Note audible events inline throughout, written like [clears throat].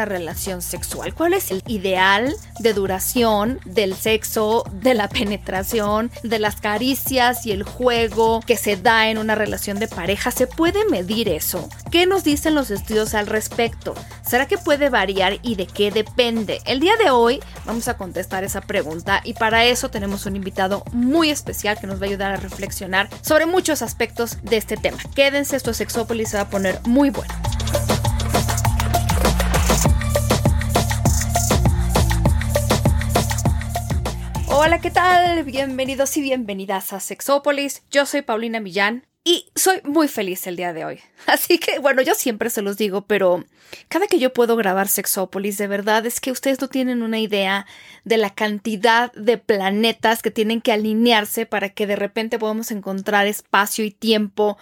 Una relación sexual? ¿Cuál es el ideal de duración del sexo, de la penetración, de las caricias y el juego que se da en una relación de pareja? ¿Se puede medir eso? ¿Qué nos dicen los estudios al respecto? ¿Será que puede variar y de qué depende? El día de hoy vamos a contestar esa pregunta y para eso tenemos un invitado muy especial que nos va a ayudar a reflexionar sobre muchos aspectos de este tema. Quédense, esto Sexópolis se va a poner muy bueno. Hola, ¿qué tal? Bienvenidos y bienvenidas a Sexópolis. Yo soy Paulina Millán y soy muy feliz el día de hoy. [laughs] Así que, bueno, yo siempre se los digo, pero cada que yo puedo grabar Sexópolis, de verdad es que ustedes no tienen una idea de la cantidad de planetas que tienen que alinearse para que de repente podamos encontrar espacio y tiempo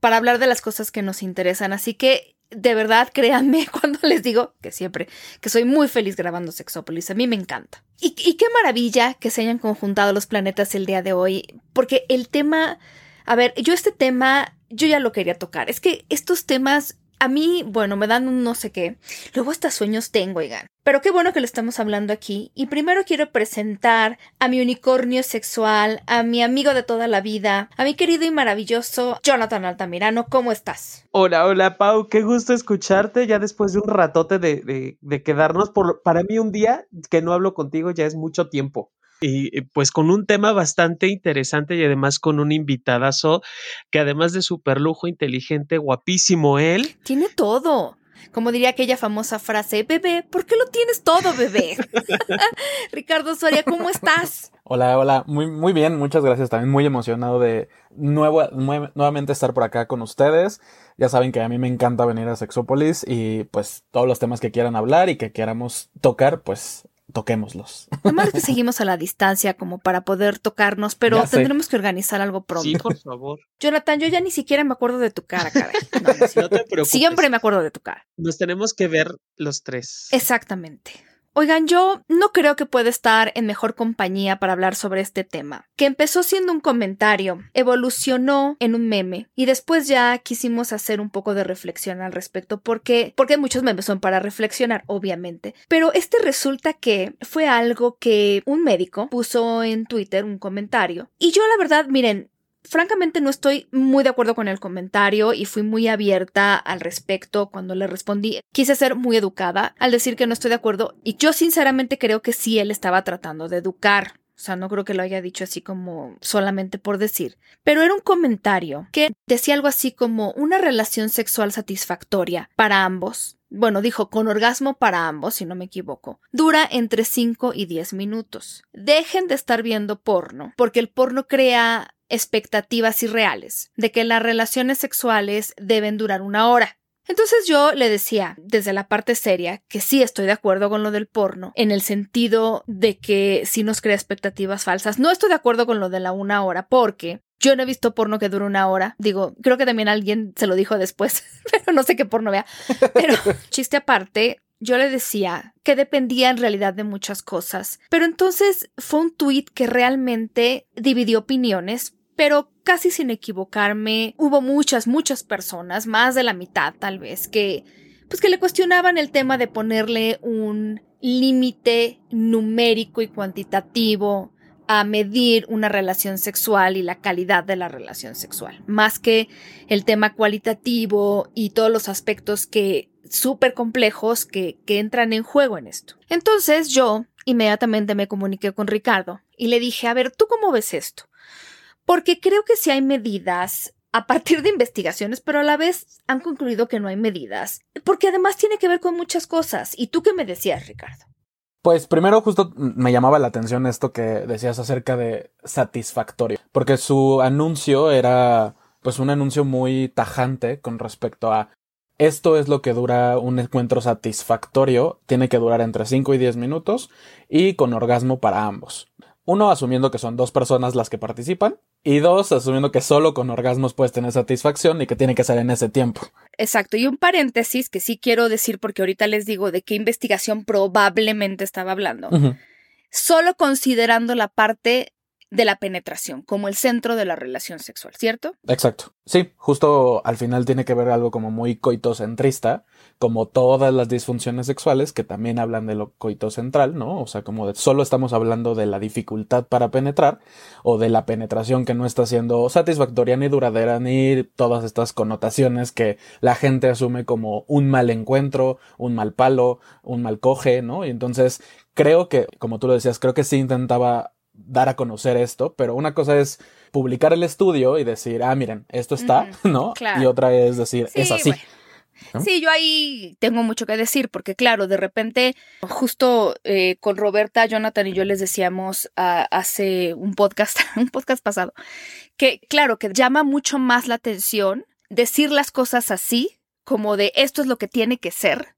para hablar de las cosas que nos interesan. Así que de verdad, créanme [laughs] cuando les digo que siempre, que soy muy feliz grabando Sexópolis. A mí me encanta. Y, y, qué maravilla que se hayan conjuntado los planetas el día de hoy, porque el tema, a ver, yo este tema, yo ya lo quería tocar. Es que estos temas a mí, bueno, me dan un no sé qué. Luego hasta sueños tengo, oigan. Pero qué bueno que lo estamos hablando aquí. Y primero quiero presentar a mi unicornio sexual, a mi amigo de toda la vida, a mi querido y maravilloso Jonathan Altamirano. ¿Cómo estás? Hola, hola, Pau. Qué gusto escucharte ya después de un ratote de, de quedarnos. Por, para mí un día que no hablo contigo ya es mucho tiempo y pues con un tema bastante interesante y además con un invitadazo que además de super lujo, inteligente, guapísimo él. Tiene todo. Como diría aquella famosa frase, bebé, ¿por qué lo tienes todo, bebé? [laughs] Ricardo Soria, ¿cómo estás? Hola, hola, muy, muy bien, muchas gracias. También muy emocionado de nuevo, nuevamente estar por acá con ustedes. Ya saben que a mí me encanta venir a Sexópolis y pues todos los temas que quieran hablar y que queramos tocar, pues toquémoslos. Además que seguimos a la distancia como para poder tocarnos, pero tendremos que organizar algo pronto. Sí, por favor. Jonathan, yo ya ni siquiera me acuerdo de tu cara, caray. [laughs] No, te preocupes. Siempre me acuerdo de tu cara. Nos tenemos que ver los tres. Exactamente. Oigan, yo no creo que pueda estar en mejor compañía para hablar sobre este tema, que empezó siendo un comentario, evolucionó en un meme y después ya quisimos hacer un poco de reflexión al respecto porque porque muchos memes son para reflexionar, obviamente, pero este resulta que fue algo que un médico puso en Twitter un comentario y yo la verdad, miren, francamente no estoy muy de acuerdo con el comentario y fui muy abierta al respecto cuando le respondí. Quise ser muy educada al decir que no estoy de acuerdo y yo sinceramente creo que sí él estaba tratando de educar. O sea, no creo que lo haya dicho así como solamente por decir. Pero era un comentario que decía algo así como una relación sexual satisfactoria para ambos. Bueno, dijo con orgasmo para ambos, si no me equivoco. Dura entre 5 y 10 minutos. Dejen de estar viendo porno, porque el porno crea expectativas irreales de que las relaciones sexuales deben durar una hora. Entonces yo le decía, desde la parte seria, que sí estoy de acuerdo con lo del porno, en el sentido de que sí nos crea expectativas falsas. No estoy de acuerdo con lo de la una hora, porque yo no he visto porno que dure una hora. Digo, creo que también alguien se lo dijo después, [laughs] pero no sé qué porno vea. Pero [laughs] chiste aparte, yo le decía que dependía en realidad de muchas cosas. Pero entonces fue un tuit que realmente dividió opiniones pero casi sin equivocarme, hubo muchas, muchas personas, más de la mitad tal vez, que pues que le cuestionaban el tema de ponerle un límite numérico y cuantitativo a medir una relación sexual y la calidad de la relación sexual, más que el tema cualitativo y todos los aspectos que súper complejos que, que entran en juego en esto. Entonces yo inmediatamente me comuniqué con Ricardo y le dije, a ver, ¿tú cómo ves esto? Porque creo que sí hay medidas a partir de investigaciones, pero a la vez han concluido que no hay medidas, porque además tiene que ver con muchas cosas. ¿Y tú qué me decías, Ricardo? Pues primero justo me llamaba la atención esto que decías acerca de satisfactorio, porque su anuncio era pues un anuncio muy tajante con respecto a esto es lo que dura un encuentro satisfactorio, tiene que durar entre 5 y 10 minutos y con orgasmo para ambos. Uno, asumiendo que son dos personas las que participan. Y dos, asumiendo que solo con orgasmos puedes tener satisfacción y que tiene que ser en ese tiempo. Exacto. Y un paréntesis que sí quiero decir porque ahorita les digo de qué investigación probablemente estaba hablando. Solo considerando la parte de la penetración como el centro de la relación sexual, ¿cierto? Exacto. Sí, justo al final tiene que ver algo como muy coitocentrista, como todas las disfunciones sexuales que también hablan de lo coitocentral, ¿no? O sea, como de solo estamos hablando de la dificultad para penetrar o de la penetración que no está siendo satisfactoria ni duradera ni todas estas connotaciones que la gente asume como un mal encuentro, un mal palo, un mal coge, ¿no? Y entonces creo que, como tú lo decías, creo que sí intentaba dar a conocer esto, pero una cosa es publicar el estudio y decir, ah, miren, esto está, [laughs] ¿no? Y otra es decir, es así. Sí, yo ahí tengo mucho que decir, porque claro, de repente, justo eh, con Roberta, Jonathan y yo les decíamos ah, hace un podcast, [laughs] un podcast pasado, que claro, que llama mucho más la atención decir las cosas así, como de esto es lo que tiene que ser,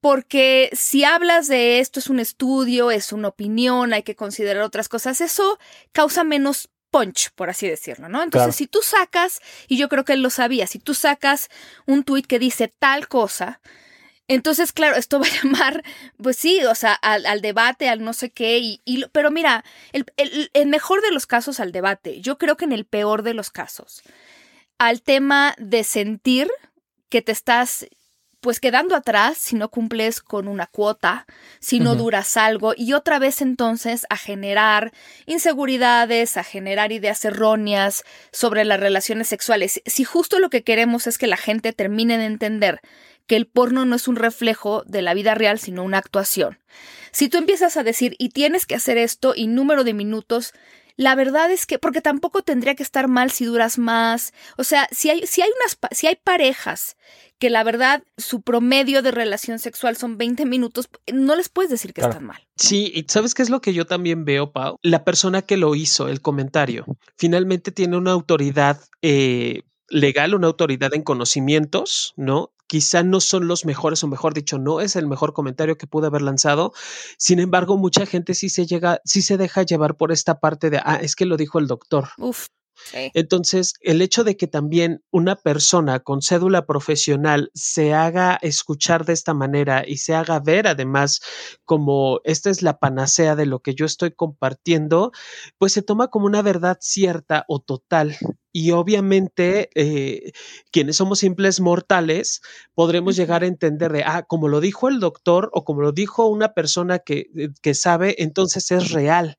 porque si hablas de esto es un estudio, es una opinión, hay que considerar otras cosas, eso causa menos punch, por así decirlo, ¿no? Entonces, si tú sacas, y yo creo que él lo sabía, si tú sacas un tuit que dice tal cosa, entonces, claro, esto [laughs] va a llamar, pues sí, o sea, al, debate, al no sé qué, y, pero mira, el, el mejor de los casos al debate, yo creo que en el peor de los casos, al tema de sentir que te estás pues quedando atrás si no cumples con una cuota, si no duras algo y otra vez entonces a generar inseguridades, a generar ideas erróneas sobre las relaciones sexuales. Si justo lo que queremos es que la gente termine de entender que el porno no es un reflejo de la vida real, sino una actuación. Si tú empiezas a decir y tienes que hacer esto y número de minutos, la verdad es que, porque tampoco tendría que estar mal si duras más. O sea, si hay, si hay unas, si hay parejas que la verdad su promedio de relación sexual son 20 minutos, no les puedes decir que están mal. Sí, y sabes qué es lo que yo también veo, Pau? La persona que lo hizo, el comentario, finalmente tiene una autoridad eh, legal, una autoridad en conocimientos, ¿no? Quizá no son los mejores, o mejor dicho, no es el mejor comentario que pude haber lanzado. Sin embargo, mucha gente sí se llega, sí se deja llevar por esta parte de, ah, es que lo dijo el doctor. Uf. Entonces, el hecho de que también una persona con cédula profesional se haga escuchar de esta manera y se haga ver además como esta es la panacea de lo que yo estoy compartiendo, pues se toma como una verdad cierta o total y obviamente eh, quienes somos simples mortales podremos llegar a entender de, ah, como lo dijo el doctor o como lo dijo una persona que, eh, que sabe, entonces es real.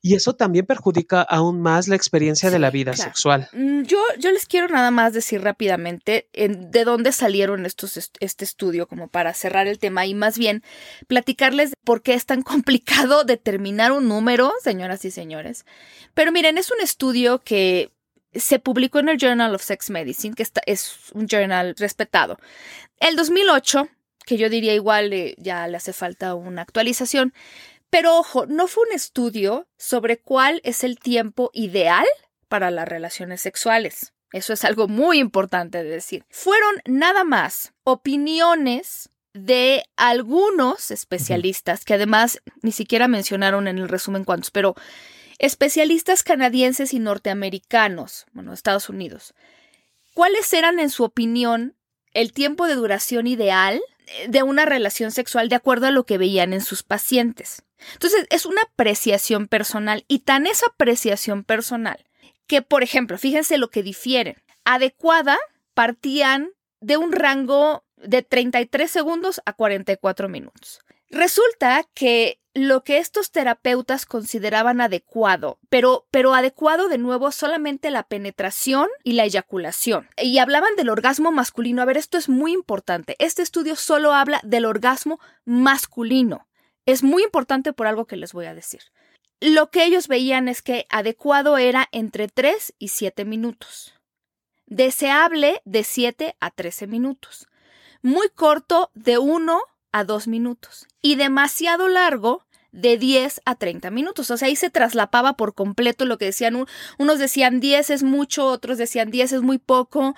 Y eso también perjudica aún más la experiencia de la vida sexual. Mm, yo, yo les quiero nada más decir rápidamente de dónde salieron estos, este estudio como para cerrar el tema y más bien platicarles por qué es tan [laughs] complicado determinar un número, señoras y señores. Pero miren, es un estudio que se publicó en el Journal of Sex Medicine, que es un journal respetado. El 2008, que yo diría igual eh, ya le hace falta una actualización, pero ojo, no fue un estudio sobre cuál es el tiempo ideal para las relaciones sexuales. Eso es algo muy importante de decir. Fueron nada más opiniones de algunos especialistas, que además ni siquiera mencionaron en el resumen cuántos, pero especialistas canadienses y norteamericanos, bueno, Estados Unidos, ¿cuáles eran, en su opinión, el tiempo de duración ideal de una relación sexual de acuerdo a lo que veían en sus pacientes? Entonces, es una apreciación personal y tan esa apreciación personal que, por ejemplo, fíjense lo que difieren. Adecuada partían de un rango de 33 segundos a 44 minutos. Resulta que lo que estos terapeutas consideraban adecuado, pero, pero adecuado de nuevo solamente la penetración y la eyaculación. Y hablaban del orgasmo masculino. A ver, esto es muy importante. Este estudio solo habla del orgasmo masculino. Es muy importante por algo que les voy a decir. Lo que ellos veían es que adecuado era entre 3 y 7 minutos. Deseable de 7 a 13 minutos. Muy corto de 1 a 2 minutos. Y demasiado largo de 10 a 30 minutos. O sea, ahí se traslapaba por completo lo que decían. Unos decían 10 es mucho, otros decían 10 es muy poco.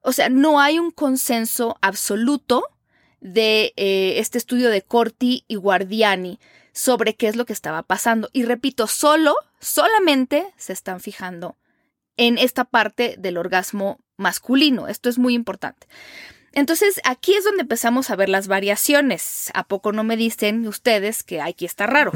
O sea, no hay un consenso absoluto de eh, este estudio de Corti y Guardiani sobre qué es lo que estaba pasando. Y repito, solo, solamente se están fijando en esta parte del orgasmo masculino. Esto es muy importante. Entonces, aquí es donde empezamos a ver las variaciones. ¿A poco no me dicen ustedes que aquí está raro?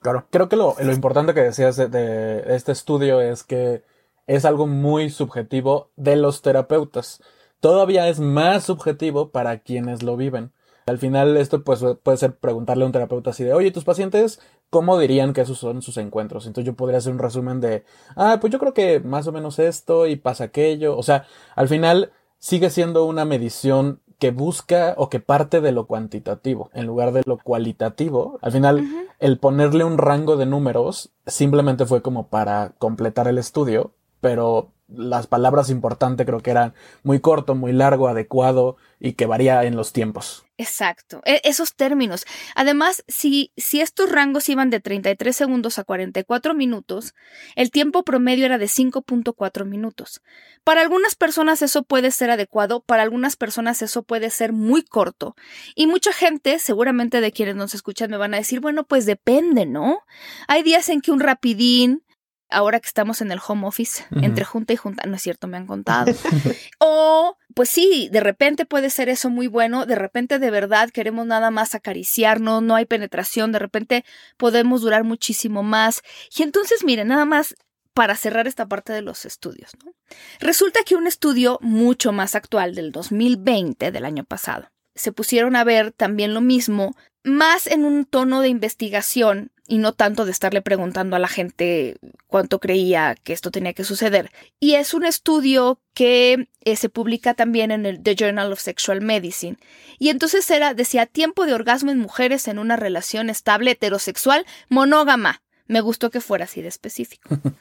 Claro. Creo que lo, importante que decías de, este estudio es que es algo muy subjetivo de los terapeutas. Todavía es más subjetivo para quienes lo viven. Al final, esto pues, puede ser preguntarle a un terapeuta así de, oye, tus pacientes, ¿cómo dirían que esos son sus encuentros? Entonces yo podría hacer un resumen de, ah, pues yo creo que más o menos esto y pasa aquello. O sea, al final sigue siendo una medición que busca o que parte de lo cuantitativo en lugar de lo cualitativo. Al final, el ponerle un rango de números simplemente fue como para completar el estudio, pero las palabras importantes creo que eran muy corto, muy largo, adecuado y que varía en los tiempos. Exacto, e, esos términos. Además, si, si estos rangos iban de 33 segundos a 44 minutos, el tiempo promedio era de 5.4 minutos. Para algunas personas eso puede ser adecuado, para algunas personas eso puede ser muy corto. Y mucha gente, seguramente de quienes nos escuchan, me van a decir, bueno, pues depende, ¿no? Hay días en que un rapidín ahora que estamos en el home office, entre junta y junta, no es cierto, me han contado. [laughs] [laughs] o, pues sí, de repente puede ser eso muy bueno, de repente de verdad queremos nada más acariciarnos, no hay penetración, de repente podemos durar muchísimo más. Y entonces, miren, nada más para cerrar esta parte de los estudios. ¿no? Resulta que un estudio mucho más actual del 2020, del año pasado, se pusieron a ver también lo mismo, más en un tono de investigación y no tanto de estarle preguntando a la gente cuánto creía que esto tenía que suceder. Y es un estudio que eh, se publica también en el The Journal of Sexual Medicine. Y entonces era, decía, tiempo de orgasmo en mujeres en una relación estable heterosexual monógama. Me gustó que fuera así de específico. [laughs]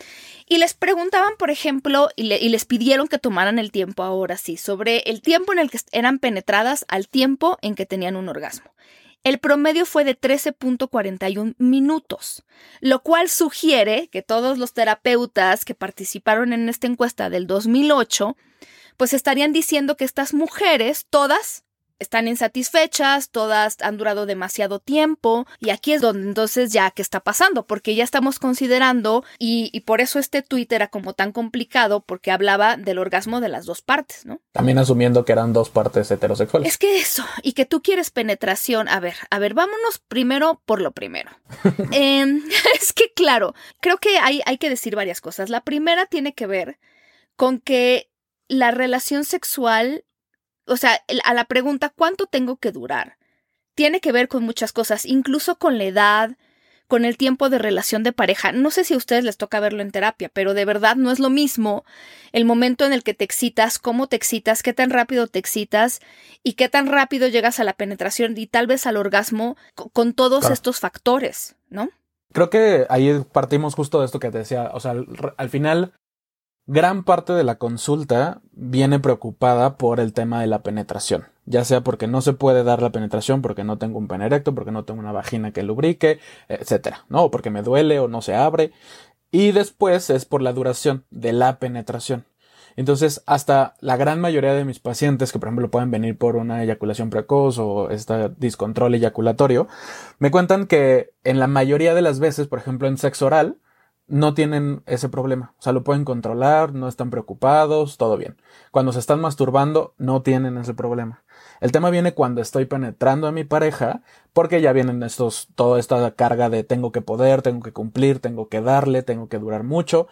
Y les preguntaban, por ejemplo, y, y, les pidieron que tomaran el tiempo ahora sí, sobre el tiempo en el que eran penetradas al tiempo en que tenían un orgasmo. El promedio fue de 13.41 minutos, lo cual sugiere que todos los terapeutas que participaron en esta encuesta del 2008, pues estarían diciendo que estas mujeres, todas, están insatisfechas, todas han durado demasiado tiempo y aquí es donde entonces ya qué está pasando, porque ya estamos considerando y, por eso este tuit era como tan complicado porque hablaba del orgasmo de las dos partes, ¿no? También asumiendo que eran dos partes heterosexuales. Es que eso, y que tú quieres penetración, a ver, a ver, vámonos primero por lo primero. [laughs] Em, [laughs] es que claro, creo que hay, hay que decir varias cosas. La primera tiene que ver con que la relación sexual o sea, a la pregunta ¿cuánto tengo que durar? Tiene que ver con muchas cosas, incluso con la edad, con el tiempo de relación de pareja. No sé si a ustedes les toca verlo en terapia, pero de verdad no es lo mismo el momento en el que te excitas, cómo te excitas, qué tan rápido te excitas y qué tan rápido llegas a la penetración y tal vez al orgasmo con todos estos factores, ¿no? Creo que ahí partimos justo de esto que te decía, o sea, al final Gran parte de la consulta viene preocupada por el tema de la penetración, ya sea porque no se puede dar la penetración porque no tengo un pene erecto, porque no tengo una vagina que lubrique, etcétera, ¿no? O porque me duele o no se abre. Y después es por la duración de la penetración. Entonces, hasta la gran mayoría de mis pacientes, que por ejemplo pueden venir por una eyaculación precoz o este discontrol eyaculatorio, me cuentan que en la mayoría de las veces, por ejemplo en sexo oral, no tienen ese problema. O sea, lo pueden controlar, no están preocupados, todo bien. Cuando se están masturbando, no tienen ese problema. El tema viene cuando estoy penetrando a mi pareja, porque ya vienen estos, toda esta carga de tengo que poder, tengo que cumplir, tengo que darle, tengo que durar mucho.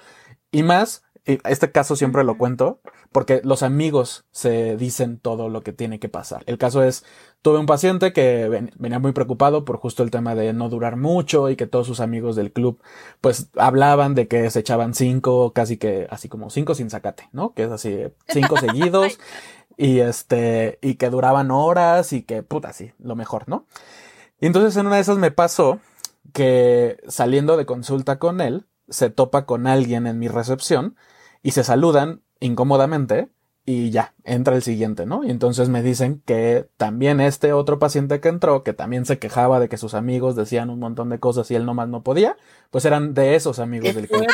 Y más, este caso siempre lo cuento, porque los amigos se dicen todo lo que tiene que pasar. El caso es, tuve un paciente que venía muy preocupado por justo el tema de no durar mucho y que todos sus amigos del club pues hablaban de que se echaban cinco, casi que así como cinco sin sacate, ¿no? Que es así, cinco [laughs] seguidos y este, y que duraban horas y que puta, sí, lo mejor, ¿no? Y entonces en una de esas me pasó que saliendo de consulta con él, se topa con alguien en mi recepción y se saludan incómodamente y ya, entra el siguiente, ¿no? Y entonces me dicen que también este otro paciente que entró, que también se quejaba de que sus amigos decían un montón de cosas y él nomás no podía, pues eran de esos amigos del club.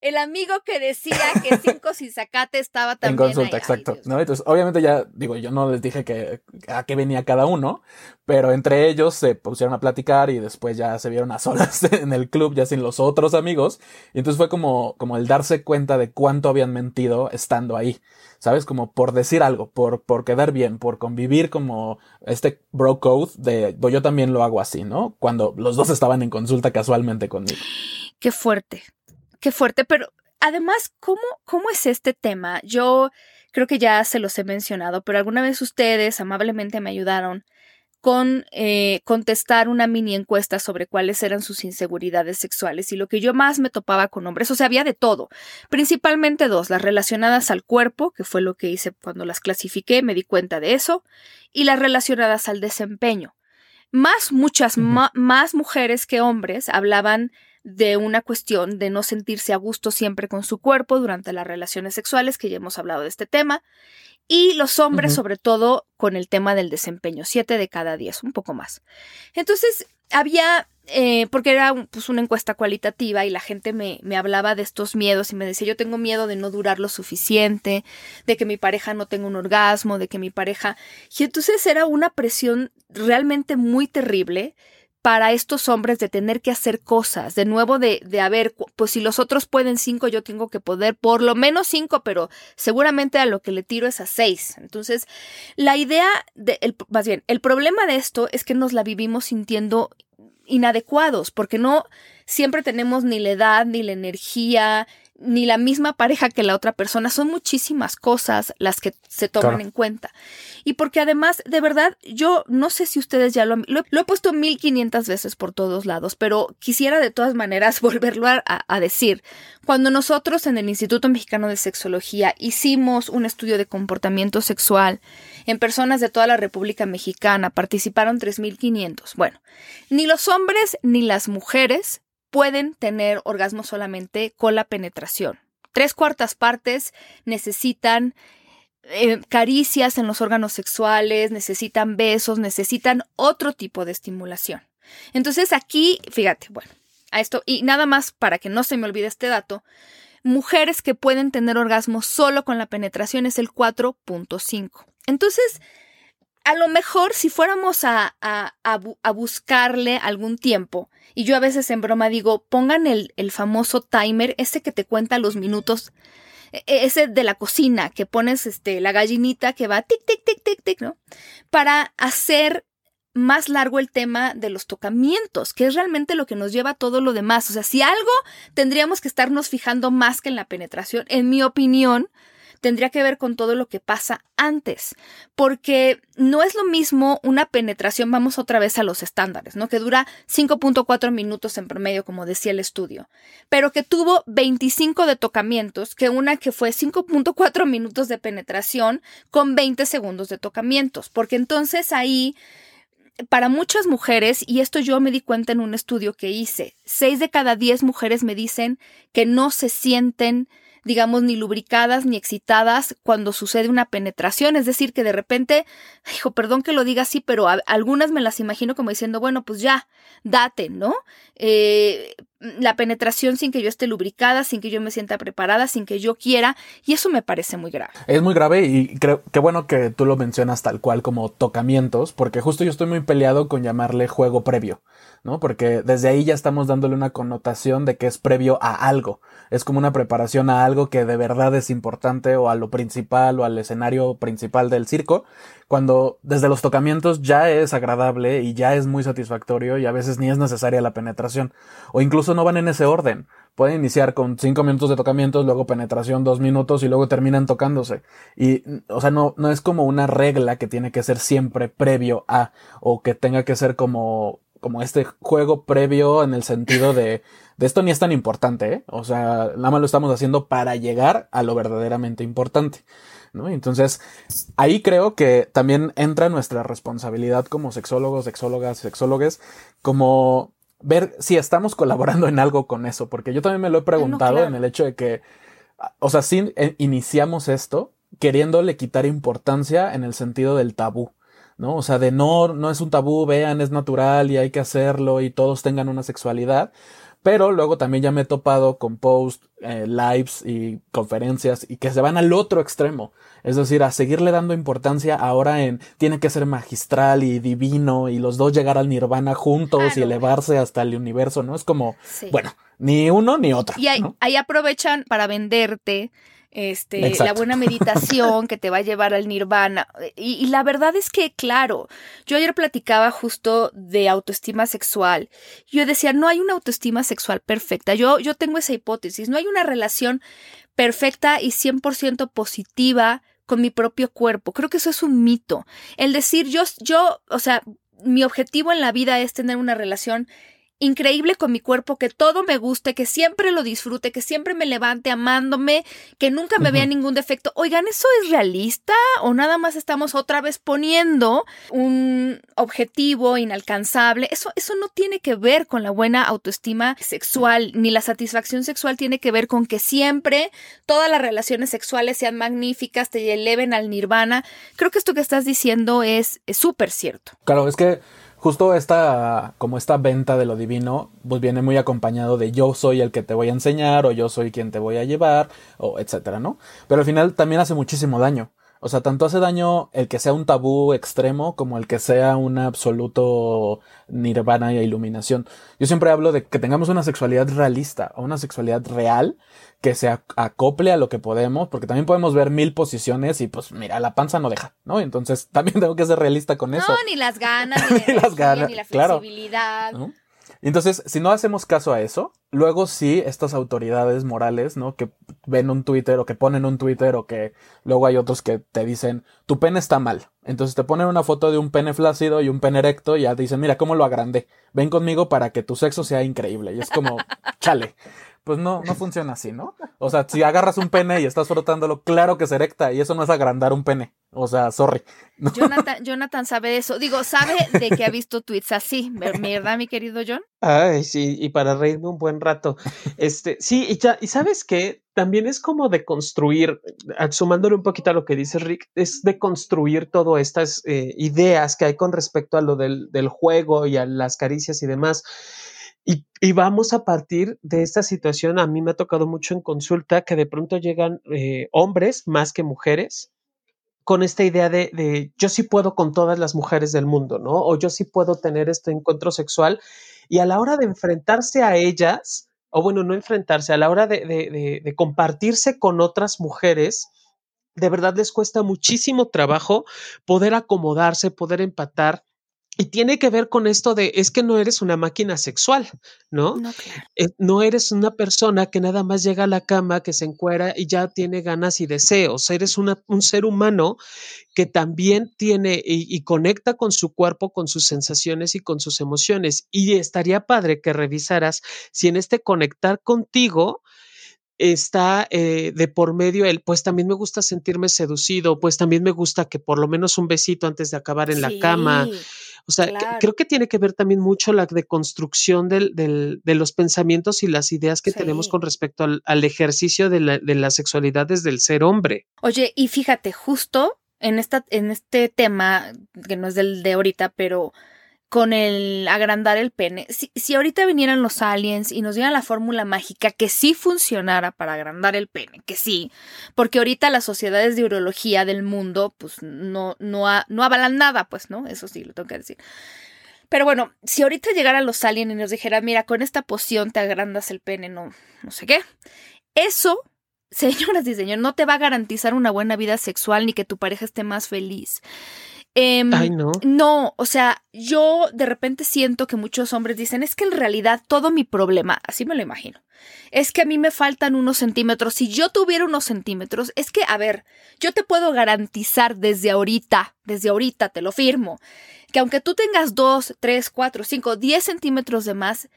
El amigo que decía que cinco [laughs] sin sacate estaba también. En consulta, exacto. ¿no? Entonces, obviamente ya, digo, yo no les dije que a qué venía cada uno, pero entre ellos se pusieron a platicar y después ya se vieron a solas [laughs] en el club, ya sin los otros amigos. Y entonces fue como, como el darse cuenta de cuánto habían mentido estando ahí. ¿Sabes? Como por decir algo, por, por quedar bien, por convivir como este bro code de yo también lo hago así, ¿no? Cuando los dos estaban en consulta casualmente conmigo. Qué fuerte. Qué fuerte, pero además, ¿cómo, ¿cómo es este tema? Yo creo que ya se los he mencionado, pero alguna vez ustedes amablemente me ayudaron con eh, contestar una mini encuesta sobre cuáles eran sus inseguridades sexuales y lo que yo más me topaba con hombres, o sea, había de todo, principalmente dos, las relacionadas al cuerpo, que fue lo que hice cuando las clasifiqué, me di cuenta de eso, y las relacionadas al desempeño. Más, muchas más mujeres que hombres hablaban de una cuestión de no sentirse a gusto siempre con su cuerpo durante las relaciones sexuales, que ya hemos hablado de este tema, y los hombres sobre todo con el tema del desempeño, siete de cada diez, un poco más. Entonces, había, eh, porque era pues, una encuesta cualitativa y la gente me, me hablaba de estos miedos y me decía, yo tengo miedo de no durar lo suficiente, de que mi pareja no tenga un orgasmo, de que mi pareja... Y entonces era una presión realmente muy terrible para estos hombres de tener que hacer cosas, de nuevo de, de haber, pues si los otros pueden cinco, yo tengo que poder por lo menos cinco, pero seguramente a lo que le tiro es a seis. Entonces, la idea, de, más bien, el problema de esto es que nos la vivimos sintiendo inadecuados, porque no siempre tenemos ni la edad, ni la energía, ni la misma pareja que la otra persona. Son muchísimas cosas las que se toman en cuenta. Y porque además, de verdad, yo no sé si ustedes ya lo han... Lo, he puesto 1500 veces por todos lados, pero quisiera de todas maneras [laughs] volverlo a, a decir. Cuando nosotros en el Instituto Mexicano de Sexología hicimos un estudio de comportamiento sexual en personas de toda la República Mexicana, participaron 3500. Bueno, ni los hombres ni las mujeres pueden tener orgasmo solamente con la penetración. Tres cuartas partes necesitan eh, caricias en los órganos sexuales, necesitan besos, necesitan otro tipo de estimulación. Entonces aquí, fíjate, bueno, a esto, y nada más para que no se me olvide este dato, mujeres que pueden tener orgasmo solo con la penetración es el 4.5. Entonces, a lo mejor si fuéramos a, a, buscarle algún tiempo, y yo a veces en broma digo, pongan el, el famoso timer, ese que te cuenta los minutos, e, e, ese de la cocina, que pones este, la gallinita que va tic, tic, tic, tic, tic, ¿no? Para hacer más largo el tema de los tocamientos, que es realmente lo que nos lleva a todo lo demás. O sea, si algo tendríamos que estarnos fijando más que en la penetración, en mi opinión, tendría que ver con todo lo que pasa antes, porque no es lo mismo una penetración, vamos otra vez a los estándares, ¿no? Que dura 5.4 minutos en promedio, como decía el estudio, pero que tuvo 25 de tocamientos, que una que fue 5.4 minutos de penetración con 20 segundos de tocamientos, porque entonces ahí para muchas mujeres, y esto yo me di cuenta en un estudio que hice, 6 de cada 10 mujeres me dicen que no se sienten digamos, ni lubricadas ni excitadas cuando sucede una penetración. Es decir, que de repente, hijo, perdón que lo diga así, pero algunas me las imagino como diciendo, bueno, pues ya, date, ¿no? Eh, la penetración sin que yo esté lubricada, sin que yo me sienta preparada, sin que yo quiera, y eso me parece muy grave. Es muy grave y creo que bueno que tú lo mencionas tal cual como tocamientos, porque justo yo estoy muy peleado con llamarle juego previo, ¿no? Porque desde ahí ya estamos dándole una connotación de que es previo a algo, es como una preparación a algo que de verdad es importante o a lo principal o al escenario principal del circo, cuando desde los tocamientos ya es agradable y ya es muy satisfactorio y a veces ni es necesaria la penetración, o incluso no van en ese orden. Pueden iniciar con cinco minutos de tocamientos, luego penetración dos minutos y luego terminan tocándose. Y, o sea, no, no es como una regla que tiene que ser siempre previo a, o que tenga que ser como, como este juego previo en el sentido de, de esto ni es tan importante, ¿eh? O sea, nada más lo estamos haciendo para llegar a lo verdaderamente importante. ¿no? Entonces, ahí creo que también entra nuestra responsabilidad como sexólogos, sexólogas, sexólogues, como ver si estamos colaborando en algo con eso, porque yo también me lo he preguntado en el hecho de que, o sea, si iniciamos esto, queriéndole quitar importancia en el sentido del tabú. ¿No? O sea, de no, no es un tabú, vean, es natural y hay que hacerlo y todos tengan una sexualidad. Pero luego también ya me he topado con posts, eh, lives y conferencias y que se van al otro extremo. Es decir, a seguirle dando importancia ahora en tiene que ser magistral y divino y los dos llegar al nirvana juntos y elevarse hasta el universo, ¿no? Es como, bueno, ni uno ni otro. Y ahí aprovechan para venderte este, la buena meditación que te va a llevar al nirvana. Y, la verdad es que, claro, yo ayer platicaba justo de autoestima sexual. Yo decía, no hay una autoestima sexual perfecta. Yo, yo tengo esa hipótesis. No hay una relación perfecta y 100% positiva con mi propio cuerpo. Creo que eso es un mito. El decir, yo, yo, o sea, mi objetivo en la vida es tener una relación increíble con mi cuerpo, que todo me guste, que siempre lo disfrute, que siempre me levante amándome, que nunca me vea ningún defecto. Oigan, ¿eso es realista o nada más estamos otra vez poniendo un objetivo inalcanzable? Eso, eso no tiene que ver con la buena autoestima sexual, ni la satisfacción sexual tiene que ver con que siempre todas las relaciones sexuales sean magníficas, te eleven al nirvana. Creo que esto que estás diciendo es súper cierto. Claro, es que justo esta, como esta venta de lo divino, pues viene muy acompañado de yo soy el que te voy a enseñar, o yo soy quien te voy a llevar, o etcétera, ¿no? Pero al final también hace muchísimo daño. O sea, tanto hace daño el que sea un tabú extremo como el que sea un absoluto nirvana y iluminación. Yo siempre hablo de que tengamos una sexualidad realista o una sexualidad real que se acople a lo que podemos, porque también podemos ver mil posiciones y pues mira, la panza no deja, ¿no? Entonces [laughs] también tengo que ser realista con eso. No, ni las ganas, [laughs] ni, las ganas, ni la flexibilidad. Entonces, si no hacemos caso a eso, luego sí, estas autoridades morales, ¿no? Que ven un Twitter o que ponen un Twitter o que luego hay otros que te dicen, tu pene está mal. Entonces te ponen una foto de un pene flácido y un pene erecto y ya dicen, mira cómo lo agrandé. Ven conmigo para que tu sexo sea increíble. Y es como, [laughs] chale pues no, no funciona así, ¿no? O sea, si agarras un pene y estás frotándolo, claro que se erecta y eso no es agrandar un pene. O sea, sorry. Jonathan, Jonathan sabe de eso. Digo, sabe de que ha visto tweets así, ¿verdad, mi querido John? Ay, sí, y para reírme un buen rato. Este, sí, y ya, y sabes qué, también es como de construir, sumándole un poquito a lo que dice Rick, es de construir todas estas eh, ideas que hay con respecto a lo del, del juego y a las caricias y demás y, vamos a partir de esta situación, a mí me ha tocado mucho en consulta que de pronto llegan eh, hombres más que mujeres con esta idea de, de, yo sí puedo con todas las mujeres del mundo, ¿no? O yo sí puedo tener este encuentro sexual y a la hora de enfrentarse a ellas, o bueno, no enfrentarse, a la hora de, de, de compartirse con otras mujeres, de verdad les cuesta muchísimo trabajo poder acomodarse, poder empatar y tiene que ver con esto de, es que no eres una máquina sexual, ¿no? No, eh, no eres una persona que nada más llega a la cama, que se encuera y ya tiene ganas y deseos. Eres una, un ser humano que también tiene y, y, conecta con su cuerpo, con sus sensaciones y con sus emociones. Y estaría padre que revisaras si en este conectar contigo, está eh, de por medio el, pues también me gusta sentirme seducido, pues también me gusta que por lo menos un besito antes de acabar en la cama. O sea, creo que tiene que ver también mucho la deconstrucción del, del, de los pensamientos y las ideas que tenemos con respecto al, al ejercicio de la, de la, sexualidad desde el ser hombre. Oye, y fíjate, justo en, esta, en este tema, que no es del de ahorita, pero con el agrandar el pene. Si, si, ahorita vinieran los aliens y nos dieran la fórmula mágica que sí funcionara para agrandar el pene, que sí, porque ahorita las sociedades de urología del mundo, pues no, no, no avalan nada, pues, ¿no? Eso sí, lo tengo que decir. Pero bueno, si ahorita llegaran los aliens y nos dijeran, mira, con esta poción te agrandas el pene, no, no sé qué. Eso [laughs] señoras y señores, no te va a garantizar una buena vida sexual ni que tu pareja esté más feliz. Em, Ay, no. No, o sea, yo de repente siento que muchos hombres dicen, es que en realidad todo mi problema, así me lo imagino, es que a mí me faltan unos centímetros. Si yo tuviera unos centímetros, es que, a ver, yo te puedo garantizar desde ahorita, desde ahorita, te lo firmo, que aunque tú tengas dos, tres, cuatro, cinco, diez centímetros de más,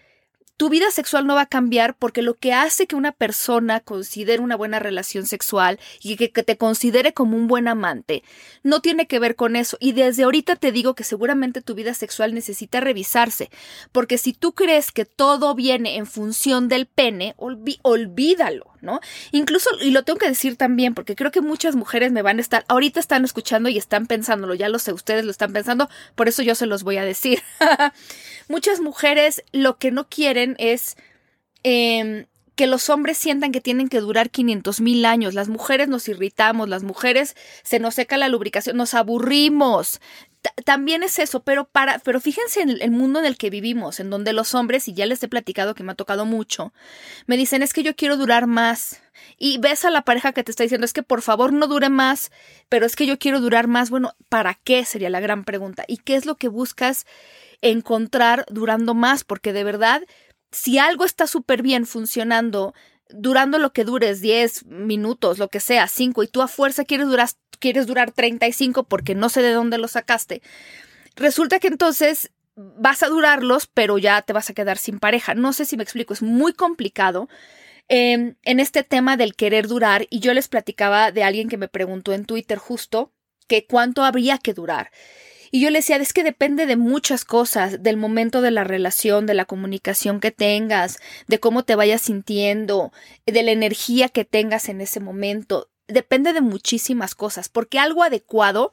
tu vida sexual no va a cambiar porque lo que hace que una persona considere una buena relación sexual y que, te considere como un buen amante no tiene que ver con eso. Y desde ahorita te digo que seguramente tu vida sexual necesita revisarse, porque si tú crees que todo viene en función del pene, olvídalo. ¿No? Incluso, y lo tengo que decir también, porque creo que muchas mujeres me van a estar, ahorita están escuchando y están pensándolo, ya lo sé, ustedes lo están pensando, por eso yo se los voy a decir. [laughs] muchas mujeres lo que no quieren es eh, que los hombres sientan que tienen que durar 500 mil años. Las mujeres nos irritamos, las mujeres se nos seca la lubricación, nos aburrimos. También es eso, pero para, pero fíjense en el, mundo en el que vivimos, en donde los hombres, y ya les he platicado que me ha tocado mucho, me dicen es que yo quiero durar más. Y ves a la pareja que te está diciendo es que por favor no dure más, pero es que yo quiero durar más. Bueno, ¿para qué? Sería la gran pregunta. ¿Y qué es lo que buscas encontrar durando más? Porque de verdad si algo está súper bien funcionando, durando lo que dures 10 minutos, lo que sea, 5, y tú a fuerza quieres durar, quieres durar 35 porque no sé de dónde lo sacaste, resulta que entonces vas a durarlos, pero ya te vas a quedar sin pareja. No sé si me explico, es muy complicado. Em, en este tema del querer durar, y yo les platicaba de alguien que me preguntó en Twitter justo que cuánto habría que durar. Y yo le decía, es que depende de muchas cosas, del momento de la relación, de la comunicación que tengas, de cómo te vayas sintiendo, de la energía que tengas en ese momento. Depende de muchísimas cosas, porque algo adecuado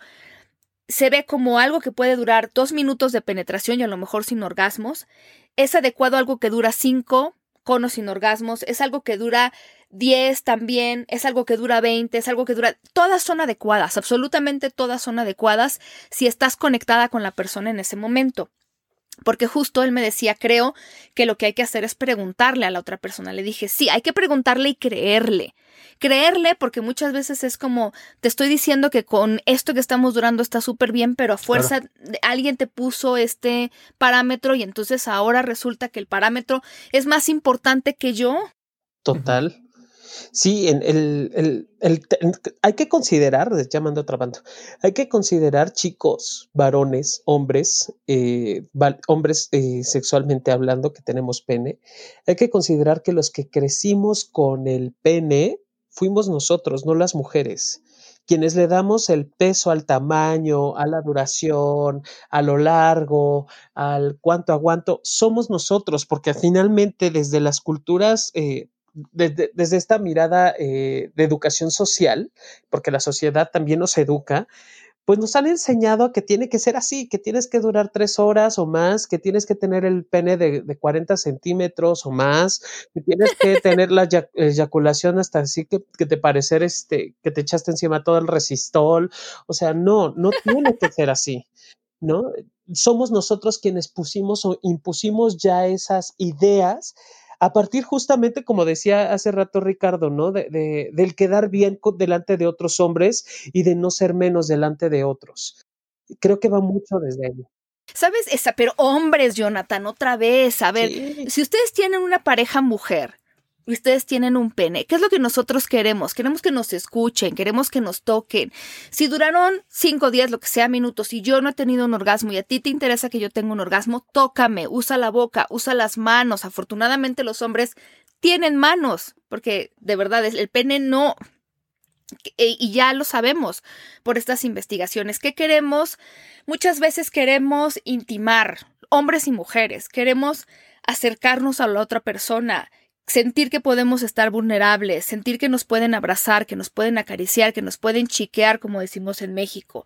se ve como algo que puede durar dos minutos de penetración y a lo mejor sin orgasmos. Es adecuado algo que dura cinco conos sin orgasmos. Es algo que dura 10 también, es algo que dura 20, es algo que dura... Todas son adecuadas, absolutamente todas son adecuadas si estás conectada con la persona en ese momento. Porque justo él me decía, creo que lo que hay que hacer es preguntarle a la otra persona. Le dije, sí, hay que preguntarle y creerle. Creerle porque muchas veces es como, te estoy diciendo que con esto que estamos durando está súper bien, pero a fuerza alguien te puso este parámetro y entonces ahora resulta que el parámetro es más importante que yo. Total. Sí, en el, hay que considerar, llamando a otra banda, hay que considerar chicos, varones, hombres, eh, hombres eh, sexualmente hablando que tenemos pene, hay que considerar que los que crecimos con el pene fuimos nosotros, no las mujeres quienes le damos el peso al tamaño, a la duración, a lo largo, al cuánto aguanto, somos nosotros, porque finalmente desde las culturas eh, desde, esta mirada eh, de educación social, porque la sociedad también nos educa, pues nos han enseñado que tiene que ser así, que tienes que durar tres horas o más, que tienes que tener el pene de, de 40 centímetros o más, que tienes que [laughs] tener la eyaculación hasta así que, que, te parecer este, que te echaste encima todo el resistol. O sea, no, no tiene que ser así, ¿no? Somos nosotros quienes pusimos o impusimos ya esas ideas a partir justamente, como decía hace rato Ricardo, ¿no? De, del quedar bien delante de otros hombres y de no ser menos delante de otros. Creo que va mucho desde ahí. ¿Sabes? Esa, pero hombres, Jonathan, otra vez. A ver, si ustedes tienen una pareja mujer y ustedes tienen un pene. ¿Qué es lo que nosotros queremos? Queremos que nos escuchen, queremos que nos toquen. Si duraron cinco días, lo que sea, minutos, y yo no he tenido un orgasmo y a ti te interesa que yo tenga un orgasmo, tócame, usa la boca, usa las manos. Afortunadamente los hombres tienen manos, porque de verdad el pene no, e, y ya lo sabemos por estas investigaciones. ¿Qué queremos? Muchas veces queremos intimar, hombres y mujeres, queremos acercarnos a la otra persona, sentir que podemos estar vulnerables, sentir que nos pueden abrazar, que nos pueden acariciar, que nos pueden chiquear, como decimos en México.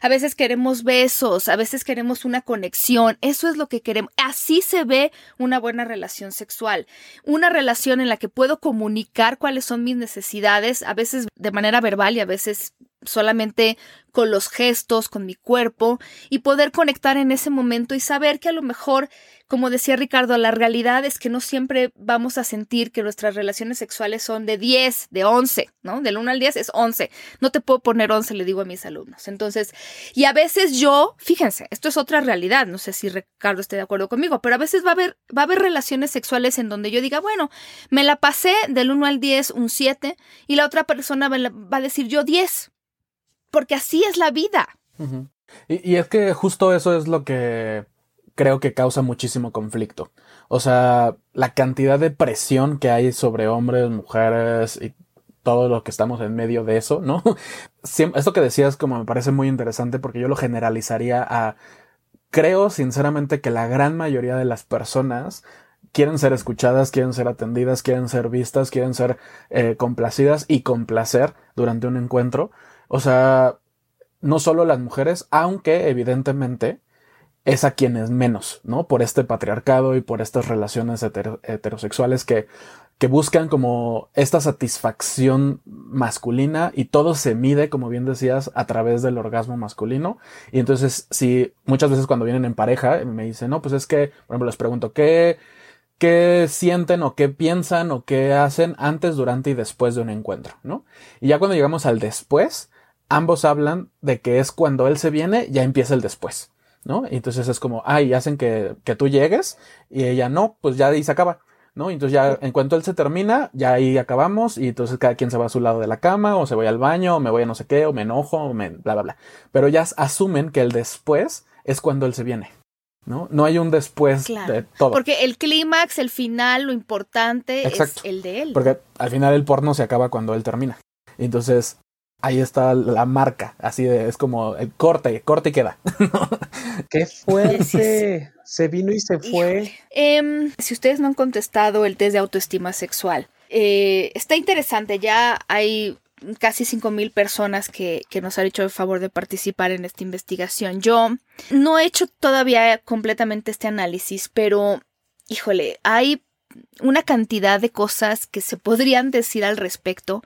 A veces queremos besos, a veces queremos una conexión, eso es lo que queremos. Así se ve una buena relación sexual, una relación en la que puedo comunicar cuáles son mis necesidades, a veces de manera verbal y a veces solamente con los gestos, con mi cuerpo, y poder conectar en ese momento y saber que a lo mejor, como decía Ricardo, la realidad es que no siempre vamos a sentir que nuestras relaciones sexuales son de 10, de 11, ¿no? Del 1 al 10 es 11. No te puedo poner 11, le digo a mis alumnos. Entonces, y a veces yo, fíjense, esto es otra realidad, no sé si Ricardo esté de acuerdo conmigo, pero a veces va a haber, va a haber relaciones sexuales en donde yo diga, bueno, me la pasé del 1 al 10, un 7, y la otra persona va a decir yo 10 porque así es la vida. y, es que justo eso es lo que creo que causa muchísimo conflicto. O sea, la cantidad de presión que hay sobre hombres, mujeres y todo lo que estamos en medio de eso, ¿no? [laughs] Esto que decías como me parece muy interesante porque yo lo generalizaría a... Creo sinceramente que la gran mayoría de las personas quieren ser escuchadas, quieren ser atendidas, quieren ser vistas, quieren ser eh, complacidas y complacer durante un encuentro. O sea, no solo las mujeres, aunque evidentemente es a quienes menos, ¿no? Por este patriarcado y por estas relaciones heterosexuales que, que buscan como esta satisfacción masculina y todo se mide, como bien decías, a través del orgasmo masculino. Y entonces, si muchas veces cuando vienen en pareja me dicen, no, pues es que, por ejemplo, les pregunto, ¿qué, qué sienten o qué piensan o qué hacen antes, durante y después de un encuentro, ¿no? Y ya cuando llegamos al después, ambos hablan de que es cuando él se viene, ya empieza el después. ¿no? Y entonces es como, ay, hacen que, que tú llegues y ella no, pues ya ahí se acaba, ¿no? Y entonces ya en cuanto él se termina, ya ahí acabamos y entonces cada quien se va a su lado de la cama o se voy al baño o me voy a no sé qué o me enojo o me bla, bla, bla. Pero ya asumen que el después es cuando él se viene. ¿No? No hay un después de todo. Porque el clímax, el final, lo importante es el de él. Porque al final el porno se acaba cuando él termina. Entonces, ahí está la marca, así de, es como el corte, corte y queda. [laughs] Qué [laughs] fuerte. Se vino y se fue. Em, si ustedes no han contestado el test de autoestima sexual, eh, está interesante. Ya hay casi 5.000 personas que, que, nos han hecho el favor de participar en esta investigación. Yo no he hecho todavía completamente este análisis, pero, híjole, hay una cantidad de cosas que se podrían decir al respecto.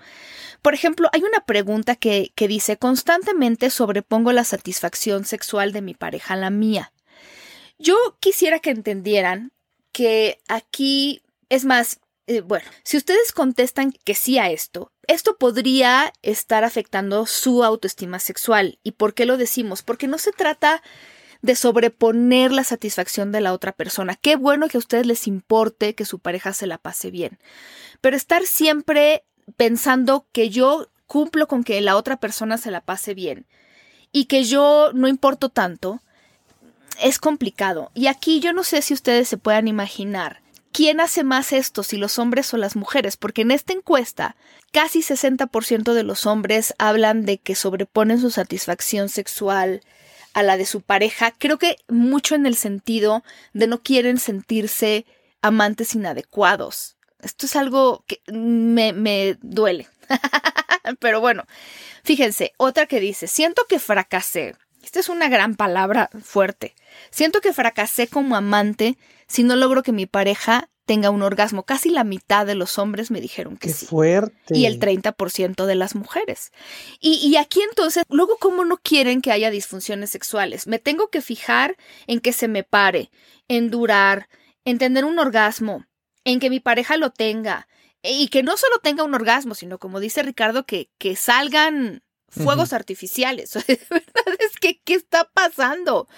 Por ejemplo, hay una pregunta que, que dice, constantemente sobrepongo la satisfacción sexual de mi pareja a la mía. Yo quisiera que entendieran que aquí, es más, eh, bueno, si ustedes contestan que sí a esto, esto podría estar afectando su autoestima sexual. ¿Y por qué lo decimos? Porque no se trata de sobreponer la satisfacción de la otra persona. Qué bueno que a ustedes les importe que su pareja se la pase bien. Pero estar siempre pensando que yo cumplo con que la otra persona se la pase bien y que yo no importo tanto, es complicado. Y aquí yo no sé si ustedes se puedan imaginar quién hace más esto, si los hombres o las mujeres, porque en esta encuesta casi 60% de los hombres hablan de que sobreponen su satisfacción sexual a la de su pareja, creo que mucho en el sentido de no quieren sentirse amantes inadecuados. Esto es algo que me, me duele. [laughs] Pero bueno, fíjense, otra que dice, siento que fracasé. Esta es una gran palabra fuerte. Siento que fracasé como amante si no logro que mi pareja tenga un orgasmo. Casi la mitad de los hombres me dijeron que Qué sí. fuerte. Y el 30% de las mujeres. Y, y, aquí entonces, luego, ¿cómo no quieren que haya disfunciones sexuales? Me tengo que fijar en que se me pare, en durar, en tener un orgasmo, en que mi pareja lo tenga. Y que no solo tenga un orgasmo, sino como dice Ricardo, que, que salgan fuegos uh -huh. artificiales. [laughs] ¿Verdad? Es que, ¿qué está pasando?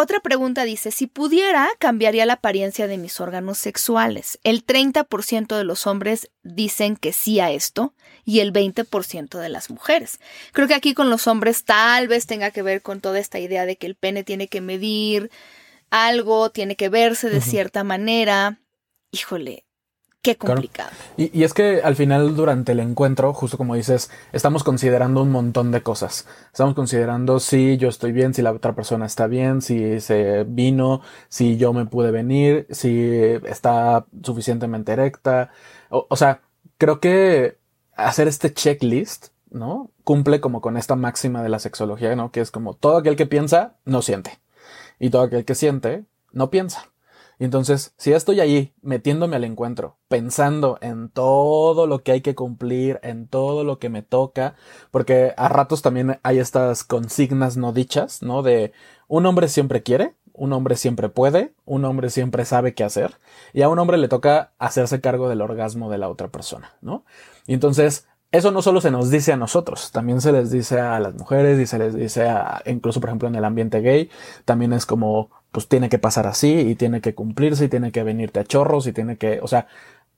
Otra pregunta dice, si pudiera, cambiaría la apariencia de mis órganos sexuales. El 30% de los hombres dicen que sí a esto y el 20% de las mujeres. Creo que aquí con los hombres tal vez tenga que ver con toda esta idea de que el pene tiene que medir algo, tiene que verse de uh -huh. cierta manera. Híjole, Qué complicado. Claro. Y, y, es que al final durante el encuentro, justo como dices, estamos considerando un montón de cosas. Estamos considerando si yo estoy bien, si la otra persona está bien, si se vino, si yo me pude venir, si está suficientemente erecta. O, o sea, creo que hacer este checklist, ¿no? Cumple como con esta máxima de la sexología, ¿no? Que es como todo aquel que piensa, no siente. Y todo aquel que siente, no piensa. Y entonces, si estoy allí metiéndome al encuentro, pensando en todo lo que hay que cumplir, en todo lo que me toca, porque a ratos también hay estas consignas no dichas, ¿no? De un hombre siempre quiere, un hombre siempre puede, un hombre siempre sabe qué hacer, y a un hombre le toca hacerse cargo del orgasmo de la otra persona, ¿no? Y entonces, eso no solo se nos dice a nosotros, también se les dice a las mujeres y se les dice a, incluso por ejemplo en el ambiente gay, también es como, pues tiene que pasar así y tiene que cumplirse y tiene que venirte a chorros y tiene que, o sea,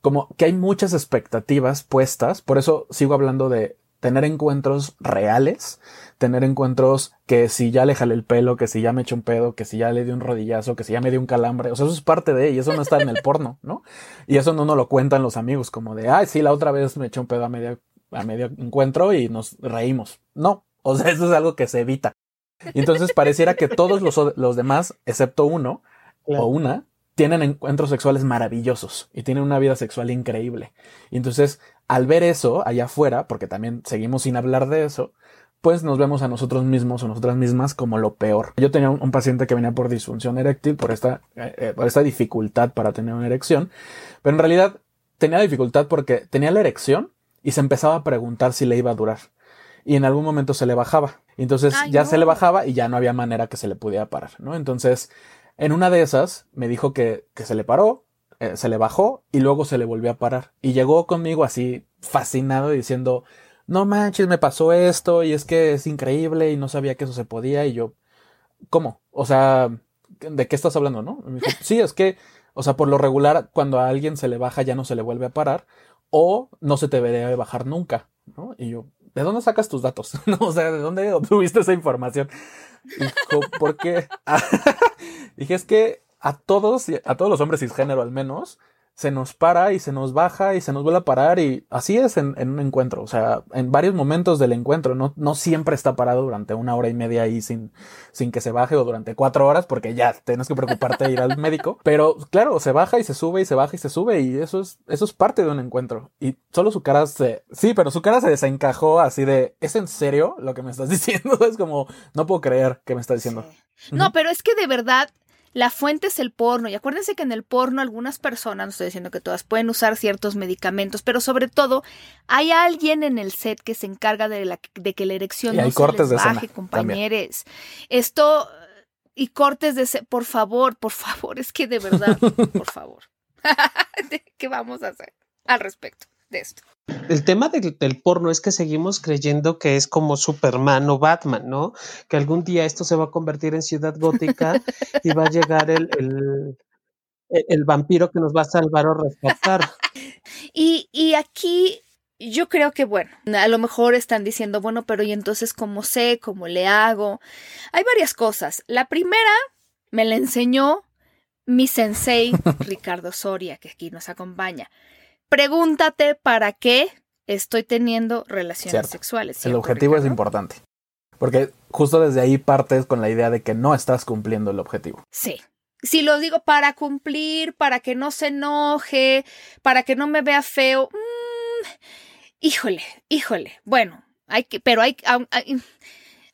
como que hay muchas expectativas puestas, por eso sigo hablando de tener encuentros reales, tener encuentros que si ya le jalé el pelo, que si ya me eché un pedo, que si ya le di un rodillazo, que si ya me dio un calambre, o sea, eso es parte de, y eso no está en el [laughs] porno, ¿no? Y eso no nos lo cuentan los amigos, como de, ay, sí, la otra vez me eché un pedo a media a medio encuentro y nos reímos. No, o sea, eso es algo que se evita. Y entonces pareciera que todos los, los demás, excepto uno claro. o una, tienen encuentros sexuales maravillosos y tienen una vida sexual increíble. Y entonces, al ver eso allá afuera, porque también seguimos sin hablar de eso, pues nos vemos a nosotros mismos o nosotras mismas como lo peor. Yo tenía un, paciente que venía por disfunción eréctil, por esta, eh, eh, por esta dificultad para tener una erección, pero en realidad tenía dificultad porque tenía la erección y se empezaba a preguntar si le iba a durar. Y en algún momento se le bajaba. Entonces ya se le bajaba y ya no había manera que se le pudiera parar, ¿no? Entonces, en una de esas me dijo que, que se le paró, eh, se le bajó y luego se le volvió a parar. Y llegó conmigo así fascinado diciendo, no manches, me pasó esto y es que es increíble y no sabía que eso se podía y yo, ¿cómo? O sea, ¿de qué estás hablando, no? Me dijo, [laughs] sí, es que, o sea, por lo regular, cuando a alguien se le baja ya no se le vuelve a parar o no se te debería bajar nunca, ¿no? Y yo, ¿de dónde sacas tus datos? [laughs] no, o sea, ¿de dónde obtuviste esa información? Dijo, ¿por qué? [laughs] Dije, es que a todos, a todos los hombres cisgénero al menos, se nos para y se nos baja y se nos vuelve a parar y así es en, un encuentro, o sea, en varios momentos del encuentro, no, no siempre está parado durante una hora y media ahí sin, sin que se baje o durante cuatro horas porque ya tienes que preocuparte de ir al médico, [laughs] pero claro, se baja y se sube y se baja y se sube y eso es, eso es parte de un encuentro y solo su cara se, sí, pero su cara se desencajó así de, ¿es en serio lo que me estás [laughs] diciendo? Es como, no puedo creer que me estás diciendo. No, pero es que de verdad la fuente es el porno. Y acuérdense que en el porno algunas personas, no estoy diciendo que todas, pueden usar ciertos medicamentos, pero sobre todo hay alguien en el set que se encarga de, la, de que la erección no se les baje, compañeros. Esto y cortes de por favor, por favor, es que de verdad, por favor. [laughs] ¿Qué vamos a hacer al respecto de esto? El tema del, porno es que seguimos creyendo que es como Superman o Batman, ¿no? Que algún día esto se va a convertir en ciudad gótica y va a llegar el, el, vampiro que nos va a salvar o rescatar. [laughs] Y, y aquí yo creo que, bueno, a lo mejor están diciendo, bueno, pero ¿y entonces cómo sé? ¿Cómo le hago? Hay varias cosas. La primera me la enseñó mi sensei [laughs] Ricardo Soria, que aquí nos acompaña. Pregúntate para qué estoy teniendo relaciones sexuales. El objetivo es importante. Porque justo desde ahí partes con la idea de que no estás cumpliendo el objetivo. Sí. Si lo digo para cumplir, para que no se enoje, para que no me vea feo, mm, híjole, híjole. Bueno, hay que, pero hay, hay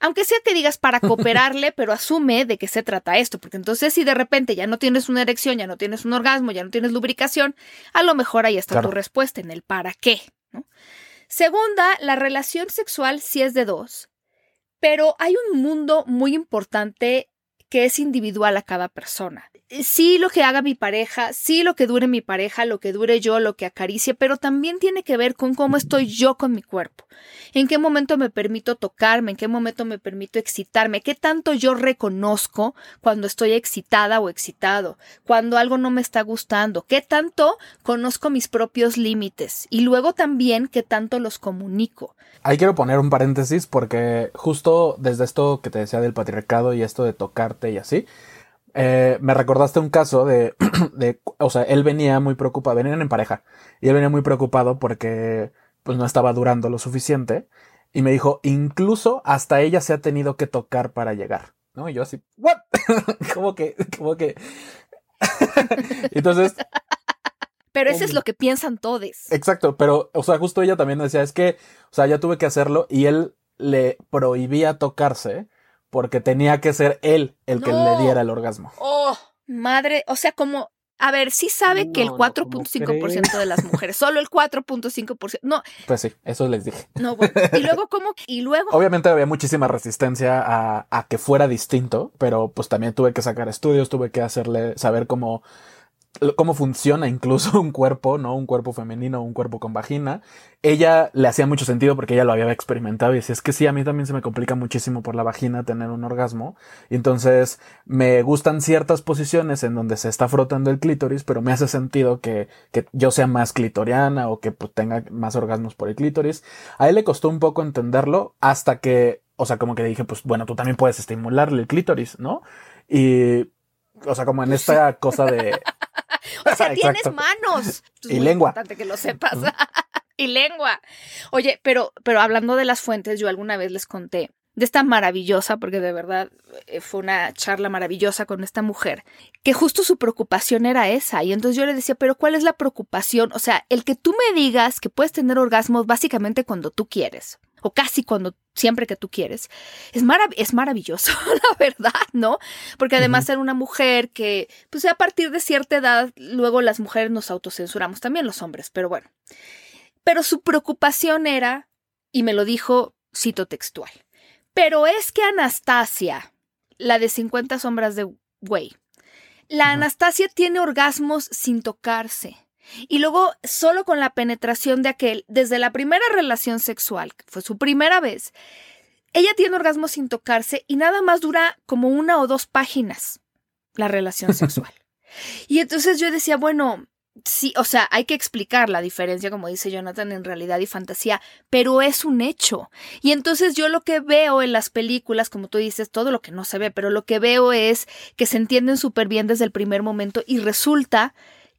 aunque sea que digas para cooperarle, [laughs] pero asume de qué se trata esto, porque entonces si de repente ya no tienes una erección, ya no tienes un orgasmo, ya no tienes lubricación, a lo mejor ahí está tu respuesta en el para qué. Segunda, la relación sexual sí es de dos, pero hay un mundo muy importante que es individual a cada persona. Eh, sí lo que haga mi pareja, sí lo que dure mi pareja, lo que dure yo, lo que acaricie, pero también tiene que ver con cómo estoy yo con mi cuerpo. En qué momento me permito tocarme, en qué momento me permito excitarme, qué tanto yo reconozco cuando estoy excitada o excitado, cuando algo no me está gustando, qué tanto conozco mis propios límites y luego también qué tanto los comunico. Ahí quiero poner un paréntesis porque justo desde esto que te decía del patriarcado y esto de tocarte y así, eh, me recordaste un caso de, [clears throat] de, o sea, él venía muy preocupado, venían en pareja, y él venía muy preocupado porque pues no estaba durando lo suficiente, y me dijo, incluso hasta ella se ha tenido que tocar para llegar, ¿no? Y yo así, ¿what? [laughs] como que, como que... [laughs] Entonces... Pero eso es lo que piensan todos. Exacto, pero, o sea, justo ella también decía, es que, o sea, ya tuve que hacerlo y él le prohibía tocarse porque tenía que ser él el que le diera el orgasmo. Oh, madre, o sea, como a ver, sí sabe que el 4.5% de las mujeres, solo el 4.5%. No. Pues sí, eso les dije. No, bueno. Y luego, ¿cómo? Y luego. Obviamente había muchísima resistencia a, a que fuera distinto, pero pues también tuve que sacar estudios, tuve que hacerle saber cómo cómo funciona incluso [laughs] un cuerpo, ¿no? Un cuerpo femenino, un cuerpo con vagina. Ella le hacía mucho sentido porque ella lo había experimentado y decía, es que sí, a mí también se me complica muchísimo por la vagina tener un orgasmo. Y entonces me gustan ciertas posiciones en donde se está frotando el clítoris, pero me hace sentido que, que yo sea más clitoriana o que pues, tenga más orgasmos por el clítoris. A él le costó un poco entenderlo hasta que, o sea, como que dije, pues bueno, tú también puedes estimularle el clítoris, ¿no? Y, o sea, como en [laughs] esta cosa de... o sea, [laughs] tienes manos. y lengua. importante que lo sepas. [laughs] y lengua. Oye, pero, pero hablando de las fuentes, yo alguna vez les conté de esta maravillosa, porque de verdad eh, fue una charla maravillosa con esta mujer, que justo su preocupación era esa. Y entonces yo le decía, pero ¿cuál es la preocupación? O sea, el que tú me digas que puedes tener orgasmos básicamente cuando tú quieres, o casi cuando siempre que tú quieres, es, es maravilloso, [laughs] la verdad, ¿no? Porque además era una mujer que, pues a partir de cierta edad, luego las mujeres nos autocensuramos, también los hombres, pero bueno. Pero su preocupación era, y me lo dijo, cito textual, pero es que Anastasia, la de 50 sombras de Güey, la Anastasia tiene orgasmos sin tocarse. Y luego, solo con la penetración de aquel, desde la primera relación sexual, que fue su primera vez, ella tiene orgasmos sin tocarse y nada más dura como una o dos páginas la relación [laughs] sexual. y entonces yo decía, bueno, sí, o sea, hay que explicar la diferencia, como dice Jonathan, en realidad y fantasía, pero es un hecho. Y entonces yo lo que veo en las películas, como tú dices, todo lo que no se ve, pero lo que veo es que se entienden súper bien desde el primer momento y resulta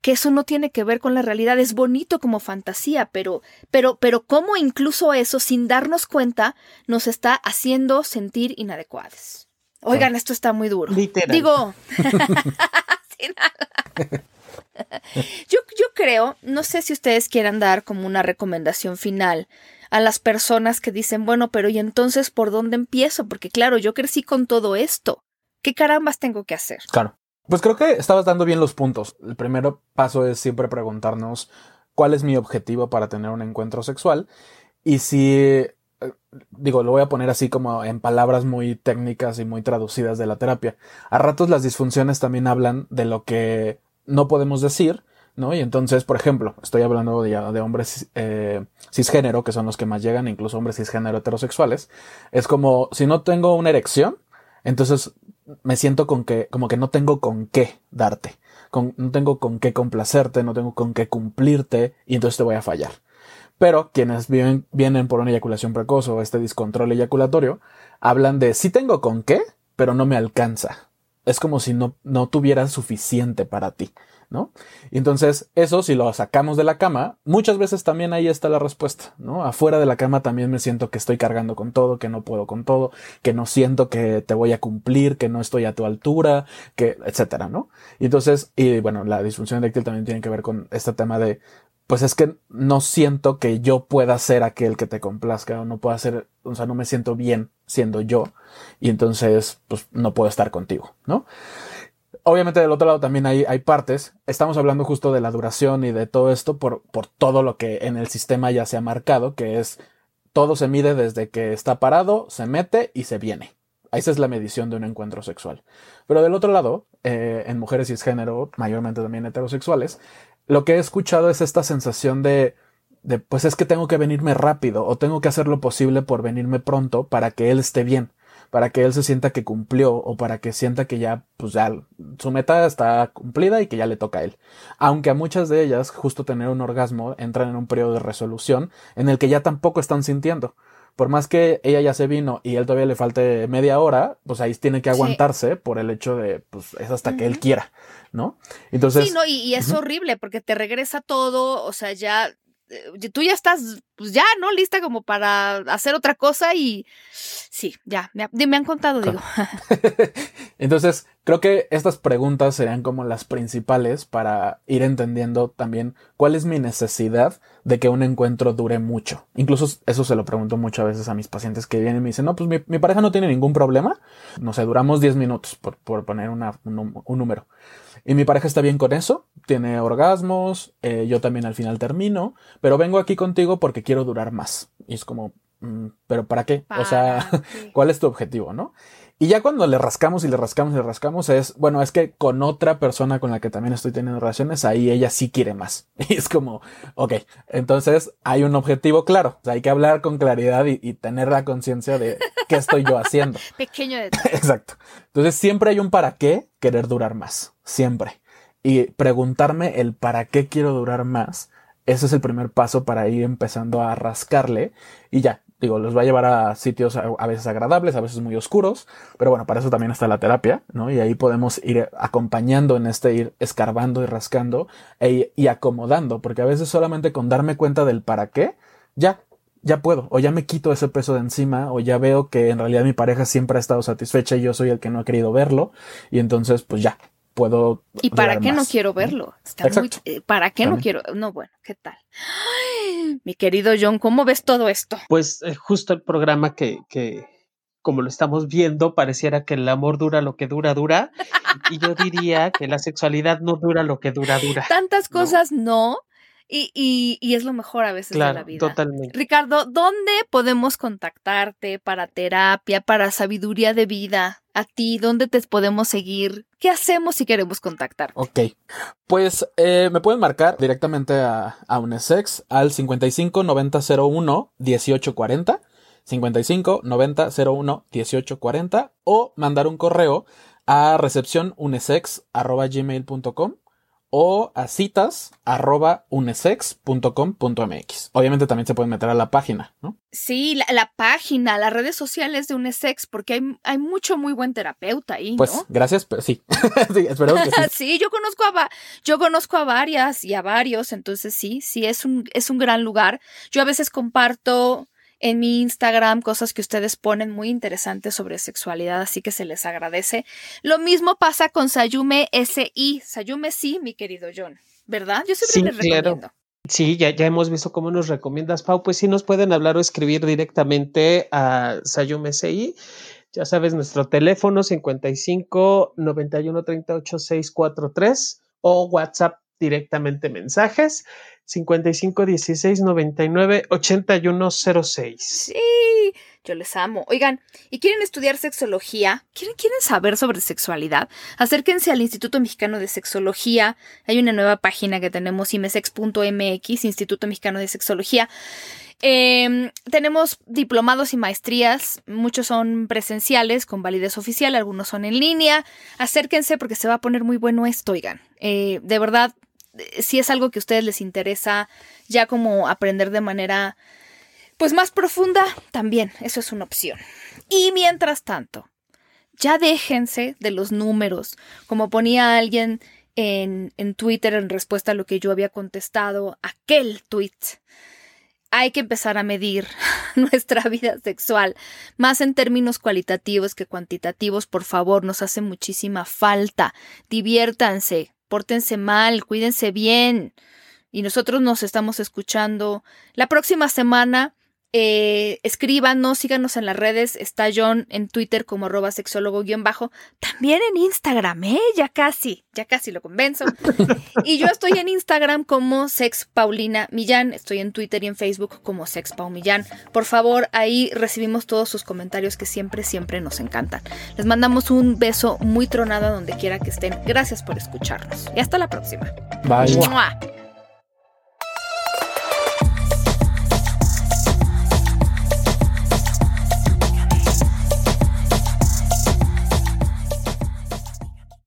que eso no tiene que ver con la realidad, es bonito como fantasía, pero, pero, pero cómo incluso eso, sin darnos cuenta, nos está haciendo sentir inadecuados. Oigan, esto está muy duro. Literal. Digo, [laughs] sin nada. Yo, yo creo, no sé si ustedes quieran dar como una recomendación final a las personas que dicen, bueno, pero ¿y entonces por dónde empiezo? Porque claro, yo crecí con todo esto. ¿Qué carambas tengo que hacer? Claro. Pues creo que estabas dando bien los puntos. El primer paso es siempre preguntarnos cuál es mi objetivo para tener un encuentro sexual y si eh, digo, lo voy a poner así como en palabras muy técnicas y muy traducidas de la terapia. A ratos las disfunciones también hablan de lo que no podemos decir, ¿no? Y entonces, por ejemplo, estoy hablando de, de hombres eh, cisgénero, que son los que más llegan, incluso hombres cisgénero heterosexuales. Es como, si no tengo una erección, entonces me siento con que, como que no tengo con qué darte, con, no tengo con qué complacerte, no tengo con qué cumplirte, y entonces te voy a fallar. Pero quienes viven, vienen por una eyaculación precoz o este descontrol eyaculatorio, hablan de sí tengo con qué, pero no me alcanza es como si no, no tuviera suficiente para ti, ¿no? Y entonces, eso si lo sacamos de la cama, muchas veces también ahí está la respuesta, ¿no? Afuera de la cama también me siento que estoy cargando con todo, que no puedo con todo, que no siento que te voy a cumplir, que no estoy a tu altura, que, etcétera, ¿no? Y entonces, y bueno, la disfunción eréctil también tiene que ver con este tema de, pues es que no siento que yo pueda ser aquel que te complazca o no pueda ser, o sea, no me siento bien siendo yo y entonces pues no puedo estar contigo, ¿no? Obviamente del otro lado también hay, hay partes, estamos hablando justo de la duración y de todo esto por, por todo lo que en el sistema ya se ha marcado, que es todo se mide desde que está parado, se mete y se viene. Esa es la medición de un encuentro sexual. Pero del otro lado, eh, en mujeres cisgénero, mayormente también heterosexuales, lo que he escuchado es esta sensación de, de, pues es que tengo que venirme rápido o tengo que hacer lo posible por venirme pronto para que él esté bien, para que él se sienta que cumplió o para que sienta que ya, pues ya su meta está cumplida y que ya le toca a él. Aunque a muchas de ellas, justo tener un orgasmo, entran en un periodo de resolución en el que ya tampoco están sintiendo por más que ella ya se vino y él todavía le falte media hora, pues ahí tiene que aguantarse por el hecho de, pues es hasta que él quiera, ¿no? Entonces. Sí, no, y, es horrible porque te regresa todo, o sea, ya eh, tú ya estás, pues ya, ¿no? Lista como para hacer otra cosa y sí, ya, me, han contado, digo. [laughs] Entonces, creo que estas preguntas serían como las principales para ir entendiendo también cuál es mi necesidad de que un encuentro dure mucho. Incluso eso se lo pregunto muchas veces a mis pacientes que vienen y me dicen, no, pues mi, pareja no tiene ningún problema. No sé, duramos 10 minutos por, poner un, un número. Y mi pareja está bien con eso, tiene orgasmos, eh, yo también al final termino, pero vengo aquí contigo porque quiero durar más. Y es como, mm, ¿pero para qué? o sea, [laughs] ¿cuál es tu objetivo, no? Y ya cuando le rascamos y le rascamos y le rascamos es, bueno, es que con otra persona con la que también estoy teniendo relaciones, ahí ella sí quiere más. [laughs] Y es como, ok, entonces hay un objetivo claro. O sea, hay que hablar con claridad y, y tener la conciencia de qué estoy yo haciendo. [laughs] Pequeño detalle. Exacto. Entonces siempre hay un para qué querer durar más. Siempre. Y preguntarme el para qué quiero durar más. Ese es el primer paso para ir empezando a rascarle y ya, digo, los va a llevar a sitios a, veces agradables, a veces muy oscuros, pero bueno, para eso también está la terapia, ¿no? Y ahí podemos ir acompañando en este ir escarbando y rascando e, y acomodando, porque a veces solamente con darme cuenta del para qué, ya, ya puedo, o ya me quito ese peso de encima, o ya veo que en realidad mi pareja siempre ha estado satisfecha y yo soy el que no ha querido verlo, y entonces pues ya, puedo. ¿Y para qué no quiero verlo? Está muy, ¿Para qué no quiero? No, bueno, ¿qué tal? mi querido John, ¿cómo ves todo esto? Pues eh, justo el programa que, que, como lo estamos viendo, pareciera que el amor dura lo que dura, dura. Y yo diría que la sexualidad no dura lo que dura, dura. Tantas cosas no. Y, y, y, es lo mejor a veces de la vida. Totalmente. Ricardo, ¿dónde podemos contactarte para terapia, para sabiduría de vida? A ti, ¿dónde te podemos seguir? ¿Qué hacemos si queremos contactar? Ok, pues eh, me pueden marcar directamente a, a UNESEX al 55 90 01 18 40. 55 90 01 18 40 o mandar un correo a recepción gmail.com o a citas arroba unesex.com.mx. Obviamente también se pueden meter a la página, ¿no? Sí, la, página, las redes sociales de Unesex, porque hay, hay, mucho muy buen terapeuta ahí. Pues gracias, pero sí. [laughs] sí, que sí. [laughs] sí, yo conozco a yo conozco a varias y a varios, entonces sí, sí, es un, es un gran lugar. Yo a veces comparto en mi Instagram cosas que ustedes ponen muy interesantes sobre sexualidad, así que se les agradece. Lo mismo pasa con Sayume SI. Sayume sí, mi querido John, ¿verdad? Yo siempre les recomiendo. Sí, ya, ya hemos visto cómo nos recomiendas, Pau. Pues sí, nos pueden hablar o escribir directamente a Sayume SI. Ya sabes, nuestro teléfono 55 91 38 643 o WhatsApp directamente mensajes 55 16 99 81 06. Sí, yo les amo. Oigan, ¿y quieren estudiar sexología? ¿Quieren, ¿Quieren saber sobre sexualidad? Acérquense al Instituto Mexicano de Sexología. Hay una nueva página que tenemos, imesex.mx, Instituto Mexicano de Sexología. Em, tenemos diplomados y maestrías, muchos son presenciales con validez oficial, algunos son en línea. Acérquense porque se va a poner muy bueno esto, oigan. Eh, de verdad, si es algo que a ustedes les interesa ya como aprender de manera pues más profunda, también eso es una opción. Y mientras tanto, ya déjense de los números, como ponía alguien en, en Twitter en respuesta a lo que yo había contestado, aquel tweet. Hay que empezar a medir [laughs] nuestra vida sexual, más en términos cualitativos que cuantitativos, por favor, nos hace muchísima falta. Diviértanse, pórtense mal, cuídense bien. Y nosotros nos estamos escuchando la próxima semana eh, escríbanos, síganos en las redes. Está John en Twitter como arroba sexólogo-bajo. También en Instagram, ¿eh? Ya casi, ya casi lo convenzo. [laughs] y yo estoy en Instagram como Sex Paulina Millán. Estoy en Twitter y en Facebook como Sex Pau Millán. Por favor, ahí recibimos todos sus comentarios que siempre, siempre nos encantan. Les mandamos un beso muy tronado donde quiera que estén. Gracias por escucharnos. Y hasta la próxima. Bye.